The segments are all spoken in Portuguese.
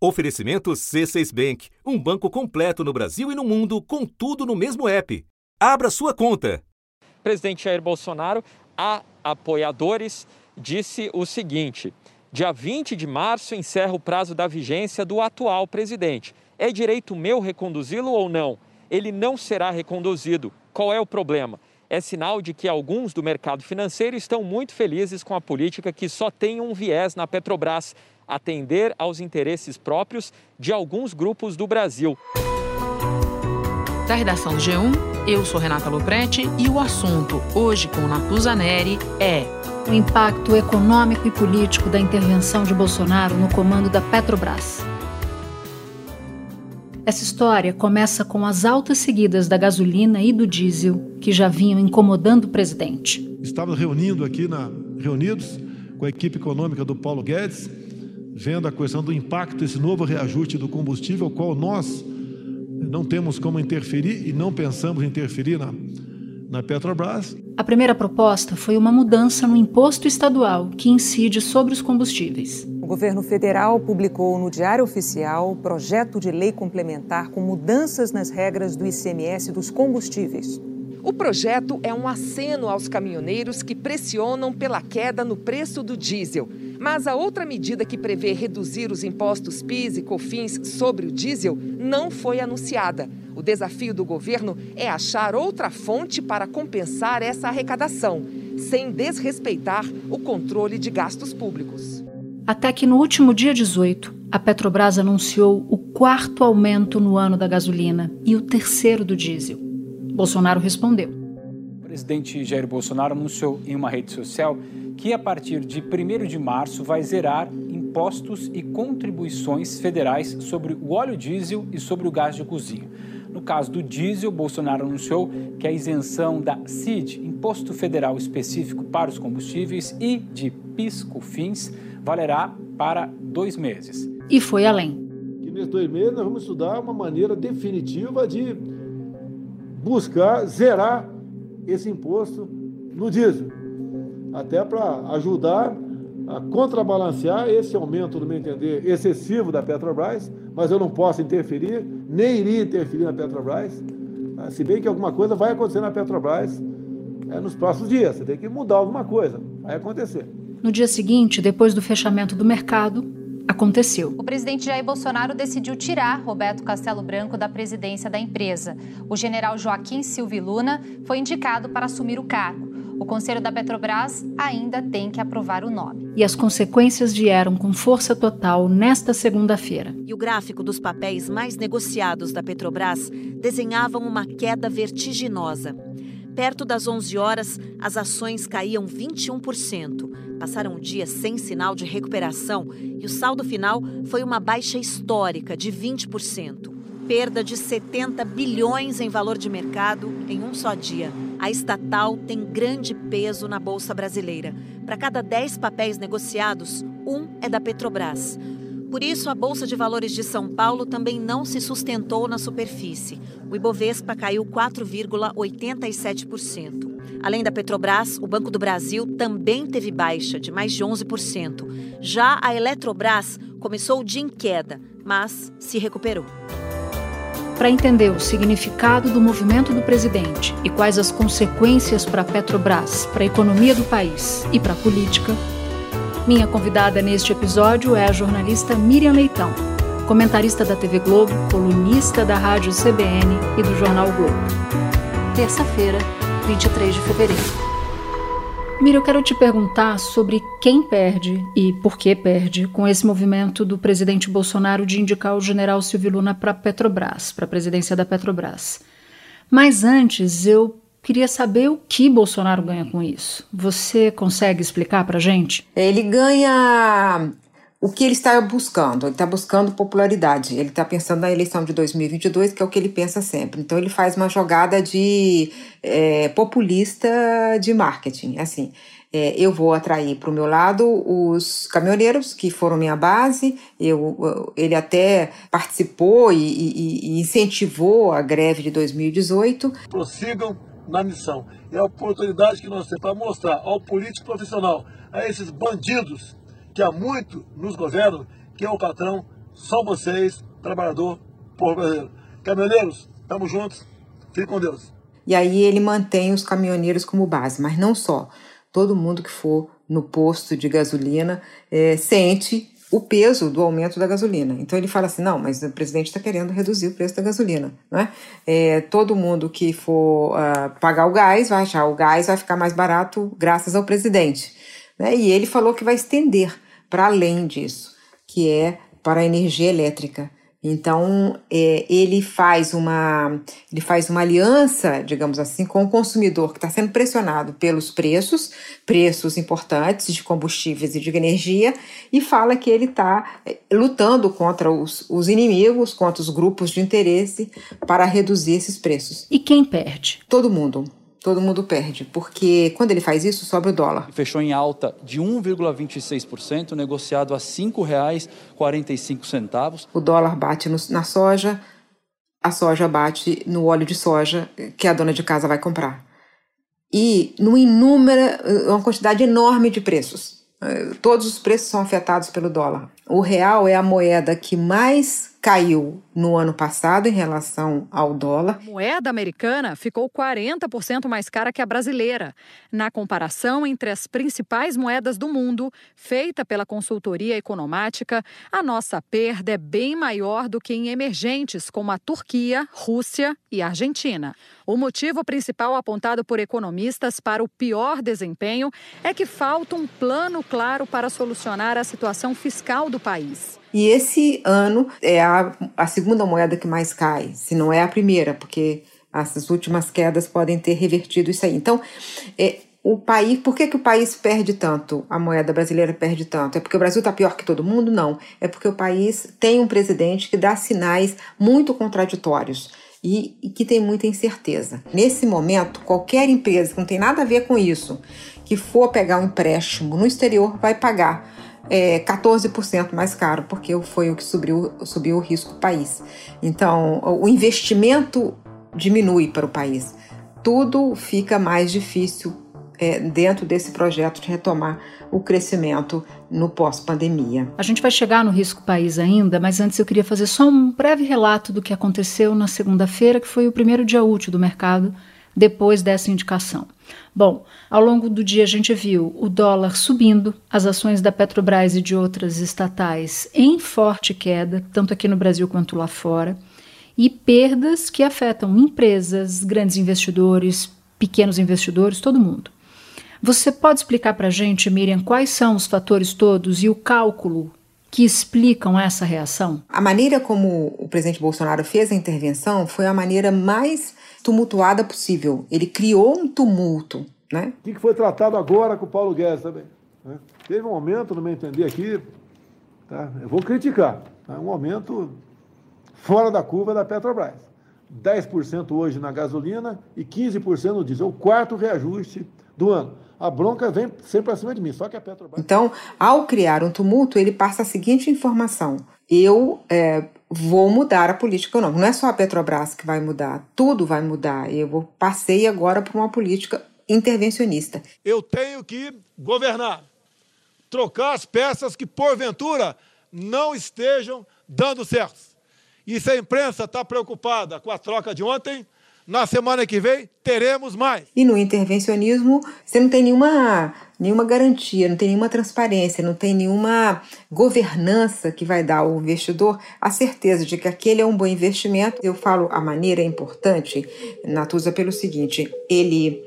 Oferecimento C6 Bank, um banco completo no Brasil e no mundo, com tudo no mesmo app. Abra sua conta. Presidente Jair Bolsonaro, a apoiadores, disse o seguinte: dia 20 de março encerra o prazo da vigência do atual presidente. É direito meu reconduzi-lo ou não? Ele não será reconduzido. Qual é o problema? É sinal de que alguns do mercado financeiro estão muito felizes com a política que só tem um viés na Petrobras atender aos interesses próprios de alguns grupos do Brasil. Da redação do G1, eu sou Renata Loprete e o assunto, hoje com Natuza Neri, é o impacto econômico e político da intervenção de Bolsonaro no comando da Petrobras. Essa história começa com as altas seguidas da gasolina e do diesel que já vinham incomodando o presidente. Estávamos reunindo aqui na reunidos com a equipe econômica do Paulo Guedes vendo a questão do impacto desse novo reajuste do combustível, ao qual nós não temos como interferir e não pensamos interferir na, na Petrobras. A primeira proposta foi uma mudança no imposto estadual que incide sobre os combustíveis. O governo federal publicou no Diário Oficial o projeto de lei complementar com mudanças nas regras do ICMS dos combustíveis. O projeto é um aceno aos caminhoneiros que pressionam pela queda no preço do diesel. Mas a outra medida que prevê reduzir os impostos PIS e COFINS sobre o diesel não foi anunciada. O desafio do governo é achar outra fonte para compensar essa arrecadação, sem desrespeitar o controle de gastos públicos. Até que no último dia 18, a Petrobras anunciou o quarto aumento no ano da gasolina e o terceiro do diesel. Bolsonaro respondeu. O presidente Jair Bolsonaro anunciou em uma rede social que a partir de 1 de março vai zerar impostos e contribuições federais sobre o óleo diesel e sobre o gás de cozinha. No caso do diesel, Bolsonaro anunciou que a isenção da CID, Imposto Federal Específico para os Combustíveis, e de PIS/COFINS valerá para dois meses. E foi além. Que nesses dois meses nós vamos estudar uma maneira definitiva de buscar zerar esse imposto no diesel, até para ajudar a contrabalancear esse aumento, no meu entender, excessivo da Petrobras, mas eu não posso interferir, nem iria interferir na Petrobras, tá? se bem que alguma coisa vai acontecer na Petrobras é, nos próximos dias, você tem que mudar alguma coisa, vai acontecer. No dia seguinte, depois do fechamento do mercado, aconteceu. O presidente Jair Bolsonaro decidiu tirar Roberto Castelo Branco da presidência da empresa. O general Joaquim Silva Luna foi indicado para assumir o cargo. O conselho da Petrobras ainda tem que aprovar o nome. E as consequências vieram com força total nesta segunda-feira. E o gráfico dos papéis mais negociados da Petrobras desenhavam uma queda vertiginosa. Perto das 11 horas, as ações caíam 21%. Passaram o dia sem sinal de recuperação e o saldo final foi uma baixa histórica de 20%. Perda de 70 bilhões em valor de mercado em um só dia. A estatal tem grande peso na Bolsa Brasileira. Para cada 10 papéis negociados, um é da Petrobras. Por isso, a Bolsa de Valores de São Paulo também não se sustentou na superfície. O Ibovespa caiu 4,87%. Além da Petrobras, o Banco do Brasil também teve baixa de mais de 11%. Já a Eletrobras começou o dia em queda, mas se recuperou. Para entender o significado do movimento do presidente e quais as consequências para a Petrobras, para a economia do país e para a política, minha convidada neste episódio é a jornalista Miriam Leitão, comentarista da TV Globo, colunista da Rádio CBN e do Jornal Globo. Terça-feira, 23 de fevereiro. Miriam, eu quero te perguntar sobre quem perde e por que perde com esse movimento do presidente Bolsonaro de indicar o general Silvio Luna para a Petrobras, para a presidência da Petrobras. Mas antes, eu Queria saber o que Bolsonaro ganha com isso. Você consegue explicar para gente? Ele ganha o que ele está buscando. Ele está buscando popularidade. Ele está pensando na eleição de 2022, que é o que ele pensa sempre. Então ele faz uma jogada de é, populista de marketing. Assim, é, eu vou atrair para o meu lado os caminhoneiros que foram minha base. Eu, ele até participou e, e, e incentivou a greve de 2018. Prossigam na missão. É a oportunidade que nós temos para mostrar ao político profissional, a esses bandidos que há muito nos governam, que é o patrão só vocês, trabalhador, povo brasileiro. Caminhoneiros, estamos juntos. Fique com Deus. E aí ele mantém os caminhoneiros como base, mas não só. Todo mundo que for no posto de gasolina é, sente o peso do aumento da gasolina. Então ele fala assim: não, mas o presidente está querendo reduzir o preço da gasolina. Né? É, todo mundo que for uh, pagar o gás vai achar o gás vai ficar mais barato graças ao presidente. Né? E ele falou que vai estender para além disso, que é para a energia elétrica. Então é, ele faz uma ele faz uma aliança, digamos assim, com o consumidor que está sendo pressionado pelos preços, preços importantes de combustíveis e de energia, e fala que ele está é, lutando contra os, os inimigos, contra os grupos de interesse para reduzir esses preços. E quem perde? Todo mundo todo mundo perde, porque quando ele faz isso, sobra o dólar. Fechou em alta de 1,26%, negociado a R$ 5,45. O dólar bate no, na soja, a soja bate no óleo de soja que a dona de casa vai comprar. E numa inúmera, uma quantidade enorme de preços. Todos os preços são afetados pelo dólar. O real é a moeda que mais caiu no ano passado em relação ao dólar. A moeda americana ficou 40% mais cara que a brasileira. Na comparação entre as principais moedas do mundo, feita pela consultoria economática, a nossa perda é bem maior do que em emergentes como a Turquia, Rússia e Argentina. O motivo principal apontado por economistas para o pior desempenho é que falta um plano claro para solucionar a situação fiscal do país. E esse ano é a, a segunda moeda que mais cai, se não é a primeira, porque essas últimas quedas podem ter revertido isso aí. Então, é, o país, por que, que o país perde tanto? A moeda brasileira perde tanto? É porque o Brasil está pior que todo mundo? Não. É porque o país tem um presidente que dá sinais muito contraditórios. E, e, que tem muita incerteza. Nesse momento, qualquer empresa que não tem nada a ver com isso, que for pegar um empréstimo no exterior, vai pagar é, 14% mais caro, porque foi o que subiu, subiu o risco do país. Então, o investimento diminui para o país. Tudo fica mais difícil é, dentro desse projeto de retomar o crescimento no pós-pandemia. A gente vai chegar no risco país ainda, mas antes eu queria fazer só um breve relato do que aconteceu na segunda-feira, que foi o primeiro dia útil do mercado depois dessa indicação. Bom, ao longo do dia a gente viu o dólar subindo, as ações da Petrobras e de outras estatais em forte queda, tanto aqui no Brasil quanto lá fora, e perdas que afetam empresas, grandes investidores, pequenos investidores, todo mundo. Você pode explicar para a gente, Miriam, quais são os fatores todos e o cálculo que explicam essa reação? A maneira como o presidente Bolsonaro fez a intervenção foi a maneira mais tumultuada possível. Ele criou um tumulto. Né? O que foi tratado agora com o Paulo Guedes também? Né? Teve um aumento, no meu entender aqui, tá? eu vou criticar, tá? um aumento fora da curva da Petrobras. 10% hoje na gasolina e 15% no diesel. O quarto reajuste do ano. A bronca vem sempre acima de mim, só que a Petrobras. Então, ao criar um tumulto, ele passa a seguinte informação: eu é, vou mudar a política econômica. Não é só a Petrobras que vai mudar, tudo vai mudar. Eu passei agora para uma política intervencionista. Eu tenho que governar, trocar as peças que porventura não estejam dando certo. E se a imprensa está preocupada com a troca de ontem, na semana que vem teremos mais. E no intervencionismo, você não tem nenhuma, nenhuma garantia, não tem nenhuma transparência, não tem nenhuma governança que vai dar ao investidor a certeza de que aquele é um bom investimento. Eu falo a maneira é importante, Natuza, pelo seguinte: ele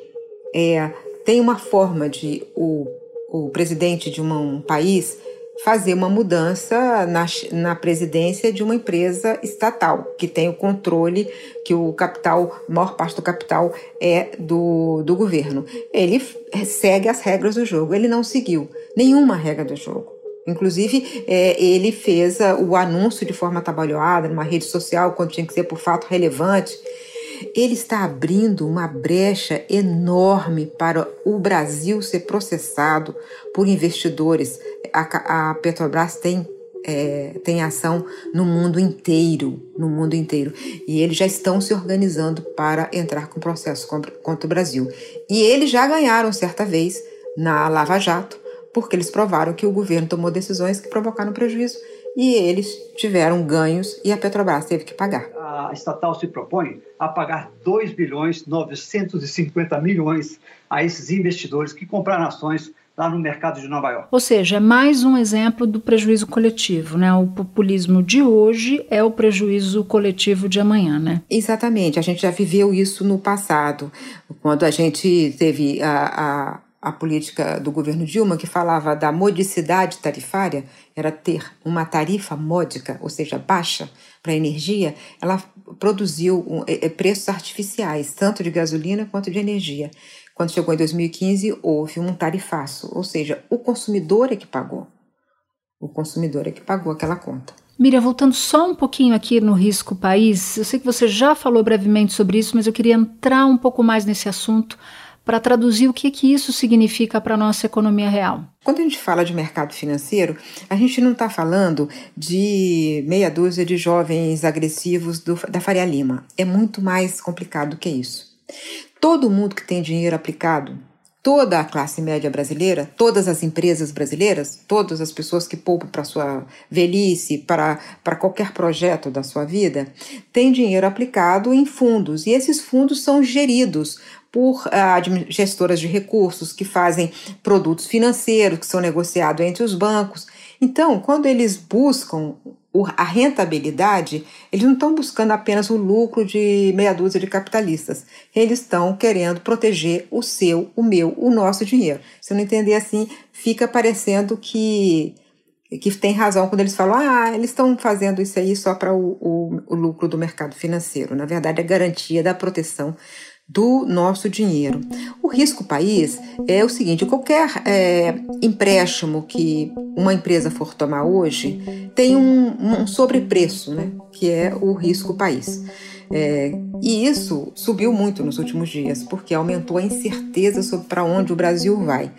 é, tem uma forma de o, o presidente de uma, um país fazer uma mudança na, na presidência de uma empresa estatal, que tem o controle, que o capital, a maior parte do capital é do, do governo. Ele segue as regras do jogo, ele não seguiu nenhuma regra do jogo. Inclusive, é, ele fez o anúncio de forma trabalhada numa rede social, quando tinha que ser por fato relevante. Ele está abrindo uma brecha enorme para o Brasil ser processado por investidores. A, a Petrobras tem é, tem ação no mundo inteiro, no mundo inteiro. E eles já estão se organizando para entrar com processo contra, contra o Brasil. E eles já ganharam certa vez na Lava Jato, porque eles provaram que o governo tomou decisões que provocaram prejuízo e eles tiveram ganhos e a Petrobras teve que pagar. A estatal se propõe a pagar 2 bilhões 950 milhões a esses investidores que compraram ações lá no mercado de Nova York. Ou seja, é mais um exemplo do prejuízo coletivo, né? O populismo de hoje é o prejuízo coletivo de amanhã, né? Exatamente. A gente já viveu isso no passado, quando a gente teve a, a a política do governo Dilma, que falava da modicidade tarifária, era ter uma tarifa módica, ou seja, baixa para energia, ela produziu um, é, preços artificiais, tanto de gasolina quanto de energia. Quando chegou em 2015, houve um tarifaço, ou seja, o consumidor é que pagou. O consumidor é que pagou aquela conta. Miriam, voltando só um pouquinho aqui no risco país, eu sei que você já falou brevemente sobre isso, mas eu queria entrar um pouco mais nesse assunto para traduzir o que, que isso significa para a nossa economia real. Quando a gente fala de mercado financeiro, a gente não está falando de meia dúzia de jovens agressivos do, da Faria Lima. É muito mais complicado que isso. Todo mundo que tem dinheiro aplicado, toda a classe média brasileira, todas as empresas brasileiras, todas as pessoas que poupam para sua velhice, para, qualquer projeto da sua vida, têm dinheiro aplicado em fundos. E esses fundos são geridos por uh, gestoras de recursos que fazem produtos financeiros que são negociados entre os bancos. Então, quando eles buscam a rentabilidade, eles não estão buscando apenas o lucro de meia dúzia de capitalistas. Eles estão querendo proteger o seu, o meu, o nosso dinheiro. Se eu não entender assim, fica parecendo que que tem razão quando eles falam, ah, eles estão fazendo isso aí só para o, o, o lucro do mercado financeiro. Na verdade, é garantia da proteção do nosso dinheiro. O risco país é o seguinte: qualquer é, empréstimo que uma empresa for tomar hoje tem um, um sobrepreço, né, que é o risco país. É, e isso subiu muito nos últimos dias, porque aumentou a incerteza sobre para onde o Brasil vai.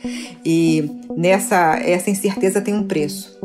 E nessa essa incerteza tem um preço.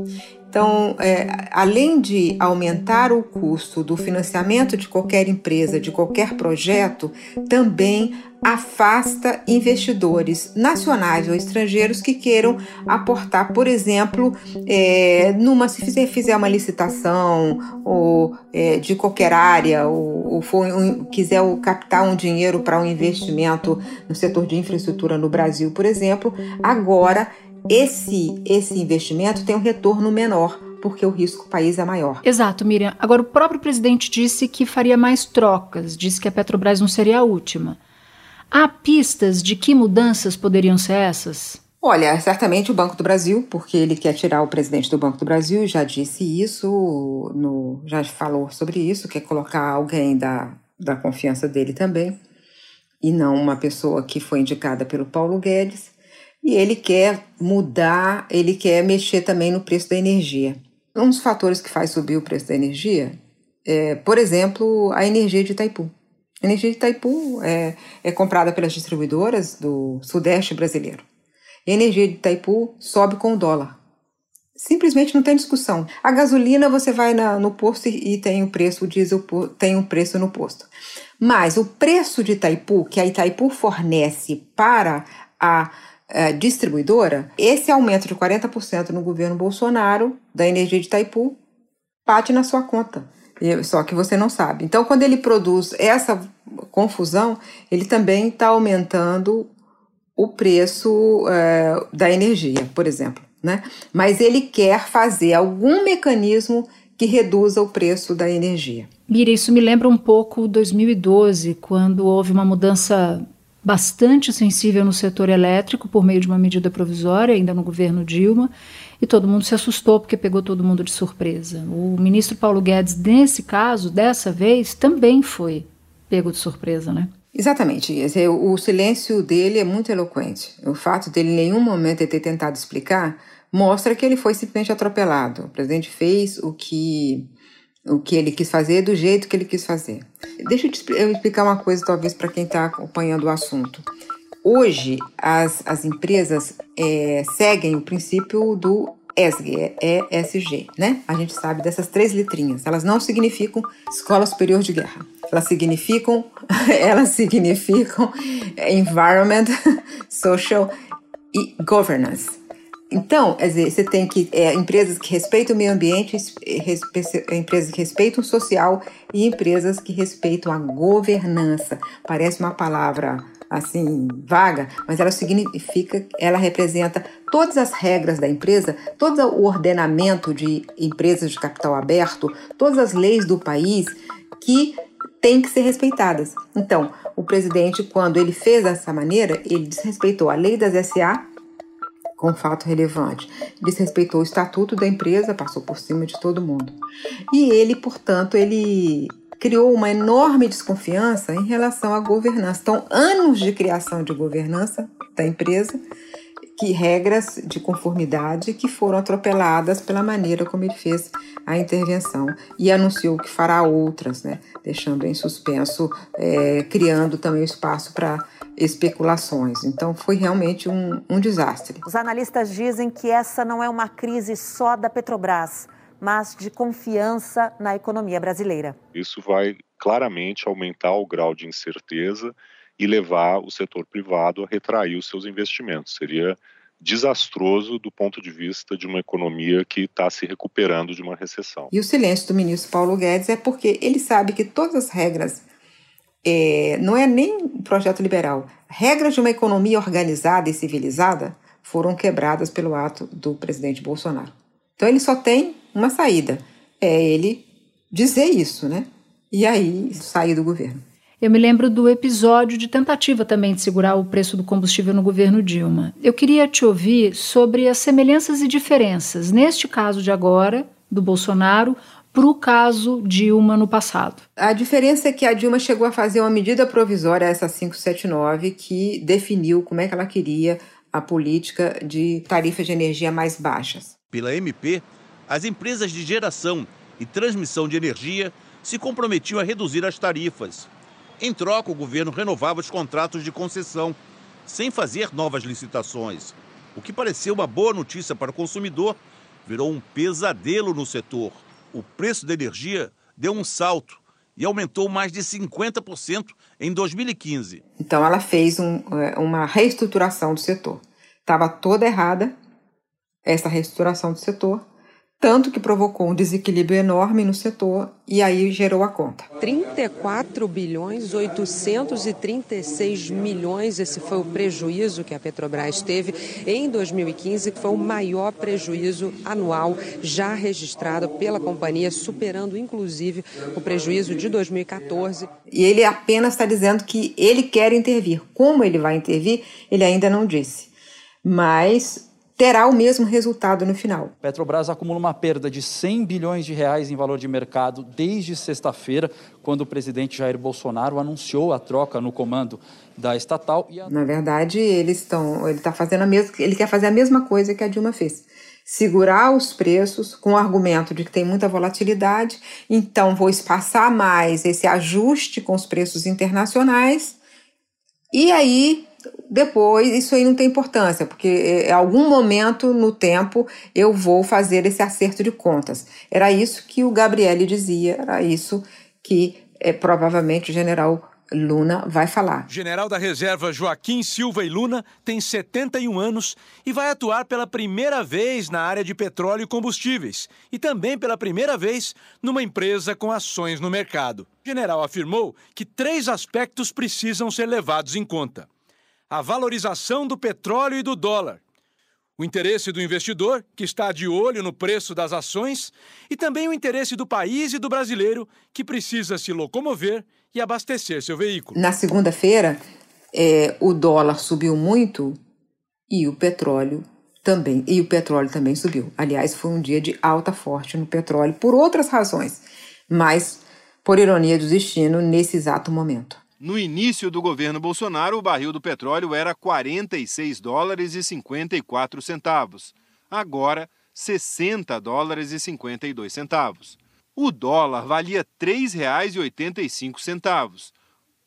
Então, é, além de aumentar o custo do financiamento de qualquer empresa, de qualquer projeto, também afasta investidores nacionais ou estrangeiros que queiram aportar, por exemplo, é, numa se fizer, fizer uma licitação ou é, de qualquer área ou, ou for, um, quiser captar um dinheiro para um investimento no setor de infraestrutura no Brasil, por exemplo, agora esse, esse investimento tem um retorno menor, porque o risco país é maior. Exato, Miriam. Agora, o próprio presidente disse que faria mais trocas, disse que a Petrobras não seria a última. Há pistas de que mudanças poderiam ser essas? Olha, certamente o Banco do Brasil, porque ele quer tirar o presidente do Banco do Brasil, já disse isso, no, já falou sobre isso, quer colocar alguém da, da confiança dele também, e não uma pessoa que foi indicada pelo Paulo Guedes e ele quer mudar, ele quer mexer também no preço da energia. Um dos fatores que faz subir o preço da energia é, por exemplo, a energia de Itaipu. A energia de Itaipu é, é comprada pelas distribuidoras do Sudeste brasileiro. E a energia de Itaipu sobe com o dólar. Simplesmente não tem discussão. A gasolina você vai na, no posto e, tem o preço, o diesel tem um preço no posto. Mas o preço de Itaipu, que a Itaipu fornece para a é, distribuidora, esse aumento de 40% no governo Bolsonaro da energia de Itaipu bate na sua conta. Só que você não sabe. Então, quando ele produz essa confusão, ele também está aumentando o preço é, da energia, por exemplo. Né? Mas ele quer fazer algum mecanismo que reduza o preço da energia. Mira, isso me lembra um pouco 2012, quando houve uma mudança bastante sensível no setor elétrico por meio de uma medida provisória, ainda no governo Dilma, e todo mundo se assustou porque pegou todo mundo de surpresa. O ministro Paulo Guedes, nesse caso, dessa vez, também foi pego de surpresa, né? Exatamente. O silêncio dele é muito eloquente. O fato dele em nenhum momento ter tentado explicar mostra que ele foi simplesmente atropelado. O presidente fez o que o que ele quis fazer do jeito que ele quis fazer. Deixa eu explicar uma coisa, talvez, para quem está acompanhando o assunto. Hoje, as, as empresas é, seguem o princípio do ESG, ESG, né? A gente sabe dessas três letrinhas. Elas não significam Escola Superior de Guerra. Elas significam, elas significam Environment, Social e Governance. Então, quer dizer, você tem que é, empresas que respeitam o meio ambiente, empresas que respeitam o social e empresas que respeitam a governança. Parece uma palavra assim vaga, mas ela significa, ela representa todas as regras da empresa, todo o ordenamento de empresas de capital aberto, todas as leis do país que têm que ser respeitadas. Então, o presidente, quando ele fez dessa maneira, ele desrespeitou a lei das SA com fato relevante, desrespeitou o estatuto da empresa, passou por cima de todo mundo. E ele, portanto, ele criou uma enorme desconfiança em relação à governança. Então, anos de criação de governança da empresa, que regras de conformidade que foram atropeladas pela maneira como ele fez a intervenção e anunciou que fará outras, né, deixando em suspenso, é, criando também espaço para especulações. Então, foi realmente um, um desastre. Os analistas dizem que essa não é uma crise só da Petrobras mas de confiança na economia brasileira. Isso vai claramente aumentar o grau de incerteza e levar o setor privado a retrair os seus investimentos. Seria desastroso do ponto de vista de uma economia que está se recuperando de uma recessão. E o silêncio do ministro Paulo Guedes é porque ele sabe que todas as regras é, não é nem projeto liberal. Regras de uma economia organizada e civilizada foram quebradas pelo ato do presidente Bolsonaro. Então ele só tem uma saída. É ele dizer isso, né? E aí sair do governo. Eu me lembro do episódio de tentativa também de segurar o preço do combustível no governo Dilma. Eu queria te ouvir sobre as semelhanças e diferenças, neste caso de agora, do Bolsonaro, para o caso Dilma no passado. A diferença é que a Dilma chegou a fazer uma medida provisória, essa 579, que definiu como é que ela queria a política de tarifas de energia mais baixas. Pela MP, as empresas de geração e transmissão de energia se comprometiam a reduzir as tarifas. Em troca, o governo renovava os contratos de concessão, sem fazer novas licitações. O que pareceu uma boa notícia para o consumidor virou um pesadelo no setor. O preço da energia deu um salto e aumentou mais de 50% em 2015. Então, ela fez um, é, uma reestruturação do setor. Estava toda errada essa reestruturação do setor tanto que provocou um desequilíbrio enorme no setor e aí gerou a conta. 34 bilhões 836 milhões, esse foi o prejuízo que a Petrobras teve em 2015, que foi o maior prejuízo anual já registrado pela companhia, superando inclusive o prejuízo de 2014. E ele apenas está dizendo que ele quer intervir. Como ele vai intervir, ele ainda não disse. Mas terá o mesmo resultado no final. Petrobras acumula uma perda de 100 bilhões de reais em valor de mercado desde sexta-feira, quando o presidente Jair Bolsonaro anunciou a troca no comando da estatal. A... Na verdade, eles estão, ele está fazendo a mesma, ele quer fazer a mesma coisa que a Dilma fez. Segurar os preços com o argumento de que tem muita volatilidade, então vou espaçar mais esse ajuste com os preços internacionais e aí depois isso aí não tem importância, porque em algum momento no tempo eu vou fazer esse acerto de contas. Era isso que o Gabriele dizia, era isso que é, provavelmente o general Luna vai falar. General da Reserva Joaquim Silva e Luna tem 71 anos e vai atuar pela primeira vez na área de petróleo e combustíveis e também pela primeira vez numa empresa com ações no mercado. O general afirmou que três aspectos precisam ser levados em conta a valorização do petróleo e do dólar, o interesse do investidor, que está de olho no preço das ações, e também o interesse do país e do brasileiro, que precisa se locomover e abastecer seu veículo. Na segunda-feira, é, o dólar subiu muito e o petróleo também. E o petróleo também subiu. Aliás, foi um dia de alta forte no petróleo, por outras razões, mas, por ironia do destino, nesse exato momento. No início do governo Bolsonaro, o barril do petróleo era 46 dólares e 54 centavos. Agora, 60 dólares e 52 centavos. O dólar valia R$ 3,85.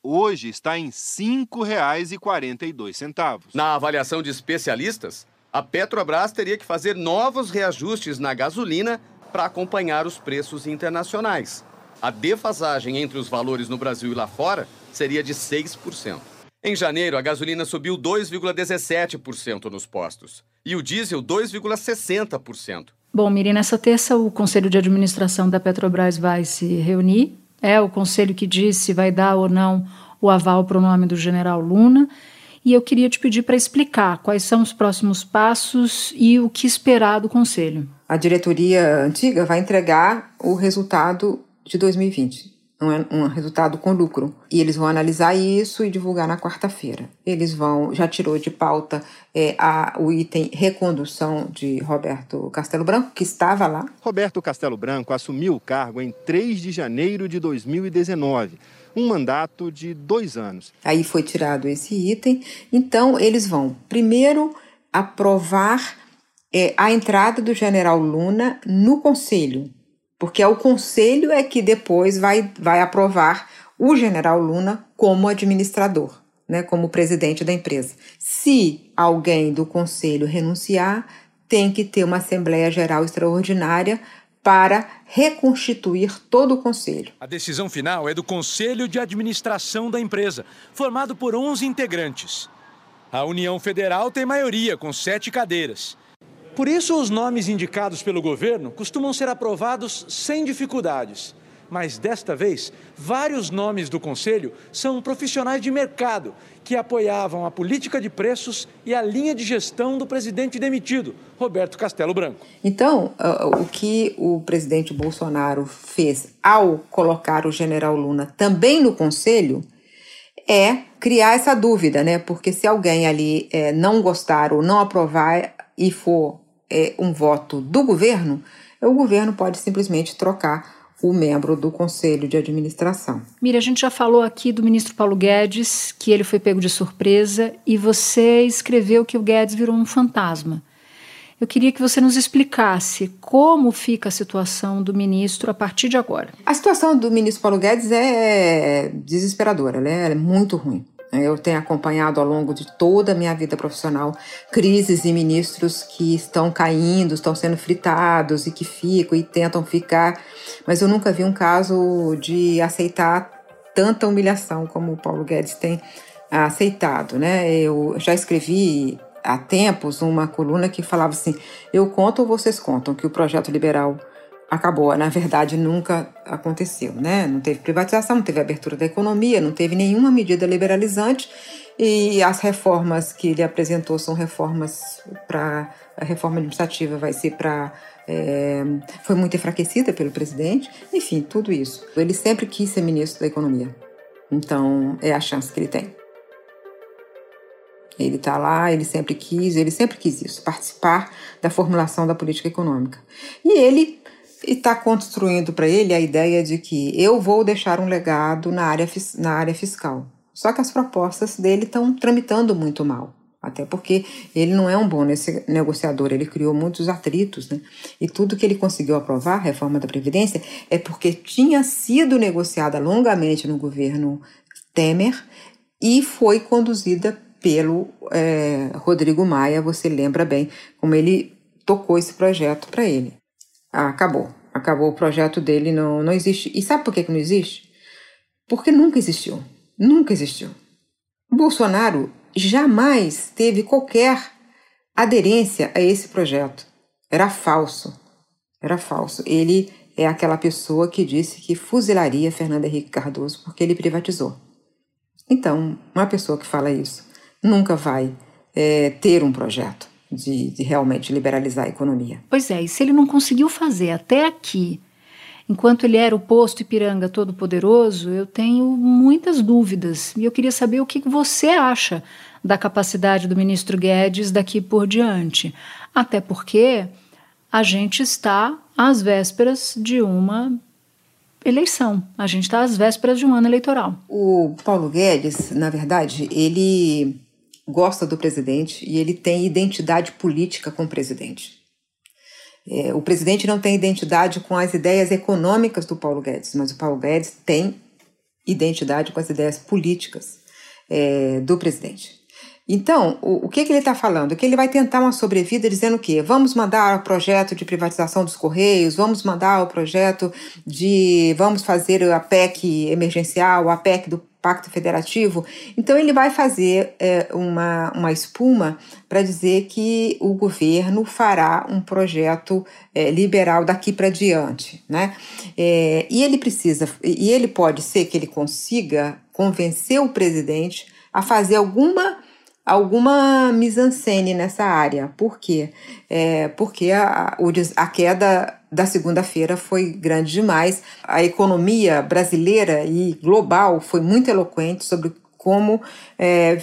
Hoje está em R$ 5,42. Na avaliação de especialistas, a Petrobras teria que fazer novos reajustes na gasolina para acompanhar os preços internacionais. A defasagem entre os valores no Brasil e lá fora seria de 6%. Em janeiro, a gasolina subiu 2,17% nos postos e o diesel 2,60%. Bom, Miri, nessa terça o Conselho de Administração da Petrobras vai se reunir. É o conselho que diz se vai dar ou não o aval para o nome do general Luna. E eu queria te pedir para explicar quais são os próximos passos e o que esperar do conselho. A diretoria antiga vai entregar o resultado de 2020 um, um resultado com lucro. E eles vão analisar isso e divulgar na quarta-feira. Eles vão, já tirou de pauta é, a, o item recondução de Roberto Castelo Branco, que estava lá. Roberto Castelo Branco assumiu o cargo em 3 de janeiro de 2019 um mandato de dois anos. Aí foi tirado esse item. Então, eles vão, primeiro, aprovar é, a entrada do general Luna no conselho porque o conselho é que depois vai, vai aprovar o general Luna como administrador, né, como presidente da empresa. Se alguém do conselho renunciar, tem que ter uma Assembleia Geral Extraordinária para reconstituir todo o conselho. A decisão final é do Conselho de Administração da empresa, formado por 11 integrantes. A União Federal tem maioria, com sete cadeiras. Por isso, os nomes indicados pelo governo costumam ser aprovados sem dificuldades. Mas desta vez, vários nomes do Conselho são profissionais de mercado que apoiavam a política de preços e a linha de gestão do presidente demitido, Roberto Castelo Branco. Então, o que o presidente Bolsonaro fez ao colocar o general Luna também no Conselho é criar essa dúvida, né? Porque se alguém ali é, não gostar ou não aprovar e for é, um voto do governo, o governo pode simplesmente trocar o membro do conselho de administração. Mira, a gente já falou aqui do ministro Paulo Guedes, que ele foi pego de surpresa, e você escreveu que o Guedes virou um fantasma. Eu queria que você nos explicasse como fica a situação do ministro a partir de agora. A situação do ministro Paulo Guedes é desesperadora, né? é muito ruim. Eu tenho acompanhado ao longo de toda a minha vida profissional crises e ministros que estão caindo, estão sendo fritados e que ficam e tentam ficar, mas eu nunca vi um caso de aceitar tanta humilhação como o Paulo Guedes tem aceitado, né? Eu já escrevi há tempos uma coluna que falava assim: eu conto ou vocês contam que o projeto liberal acabou. Na verdade, nunca aconteceu, né? Não teve privatização, não teve abertura da economia, não teve nenhuma medida liberalizante e as reformas que ele apresentou são reformas para a reforma administrativa vai ser para é, foi muito enfraquecida pelo presidente, enfim, tudo isso. Ele sempre quis ser ministro da economia, então é a chance que ele tem. Ele está lá, ele sempre quis, ele sempre quis isso, participar da formulação da política econômica. E ele e está construindo para ele a ideia de que eu vou deixar um legado na área, na área fiscal. Só que as propostas dele estão tramitando muito mal. Até porque ele não é um bom negociador, ele criou muitos atritos, né? E tudo que ele conseguiu aprovar, a reforma da Previdência, é porque tinha sido negociada longamente no governo Temer e foi conduzida pelo é, Rodrigo Maia. Você lembra bem como ele tocou esse projeto para ele. Ah, acabou. Acabou o projeto dele, não, não existe. E sabe por que, não existe? Porque nunca existiu. Nunca existiu. Bolsonaro jamais teve qualquer aderência a esse projeto. Era falso. Era falso. Ele é aquela pessoa que disse que fuzilaria Fernando Henrique Cardoso porque ele privatizou. Então, uma pessoa que fala isso nunca vai é, ter um projeto de, de realmente liberalizar a economia. Pois é, e se ele não conseguiu fazer até aqui, enquanto ele era o posto Ipiranga todo-poderoso, eu tenho muitas dúvidas. E eu queria saber o que você acha da capacidade do ministro Guedes daqui por diante. Até porque a gente está às vésperas de uma eleição. A gente está às vésperas de um ano eleitoral. O Paulo Guedes, na verdade, ele gosta do presidente e ele tem identidade política com o presidente. É, o presidente não tem identidade com as ideias econômicas do Paulo Guedes, mas o Paulo Guedes tem identidade com as ideias políticas é, do presidente. Então, o, o que, que ele está falando? Que ele vai tentar uma sobrevida dizendo o quê? Vamos mandar o projeto de privatização dos Correios, vamos mandar o projeto de. Vamos fazer a PEC emergencial, a PEC do Pacto Federativo. Então, ele vai fazer é, uma, uma espuma para dizer que o governo fará um projeto é, liberal daqui para diante. Né? É, e ele precisa, e ele pode ser que ele consiga convencer o presidente a fazer alguma alguma mise-en-scène nessa área. Por quê? É, porque a, a queda da segunda-feira foi grande demais. A economia brasileira e global foi muito eloquente sobre como é,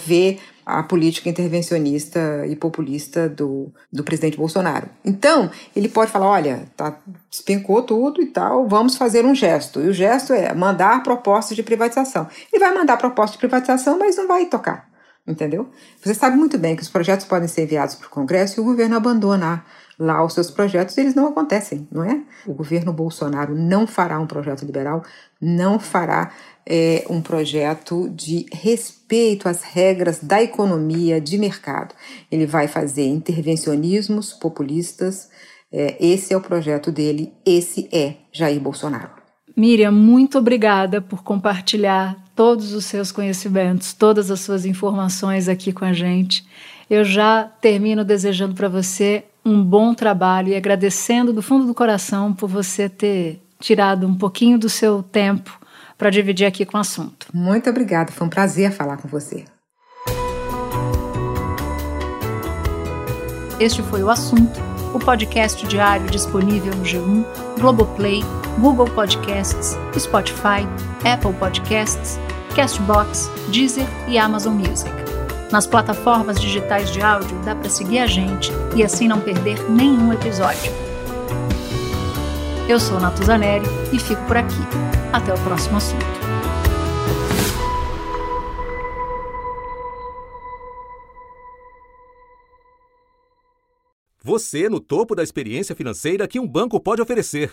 a política intervencionista e populista do, do presidente Bolsonaro. Então, ele pode falar: olha, tá, despencou tudo e tal, vamos fazer um gesto. E o gesto é mandar propostas de privatização. Ele vai mandar propostas de privatização, mas não vai tocar entendeu? Você sabe muito bem que os projetos podem ser enviados para o Congresso e o governo abandonar lá os seus projetos, eles não acontecem, não é? O governo Bolsonaro não fará um projeto liberal, não fará é, um projeto de respeito às regras da economia de mercado. Ele vai fazer intervencionismos populistas. É, esse é o projeto dele, esse é Jair Bolsonaro. Miriam, muito obrigada por compartilhar todos os seus conhecimentos, todas as suas informações aqui com a gente. Eu já termino desejando para você um bom trabalho e agradecendo do fundo do coração por você ter tirado um pouquinho do seu tempo para dividir aqui com o assunto. Muito obrigada, foi um prazer falar com você. Este foi o assunto, o podcast diário disponível no G1, Globoplay, Google Podcasts, Spotify, Apple Podcasts Castbox, Deezer e Amazon Music. Nas plataformas digitais de áudio dá para seguir a gente e assim não perder nenhum episódio. Eu sou Natuzaneri e fico por aqui. Até o próximo assunto. Você no topo da experiência financeira que um banco pode oferecer.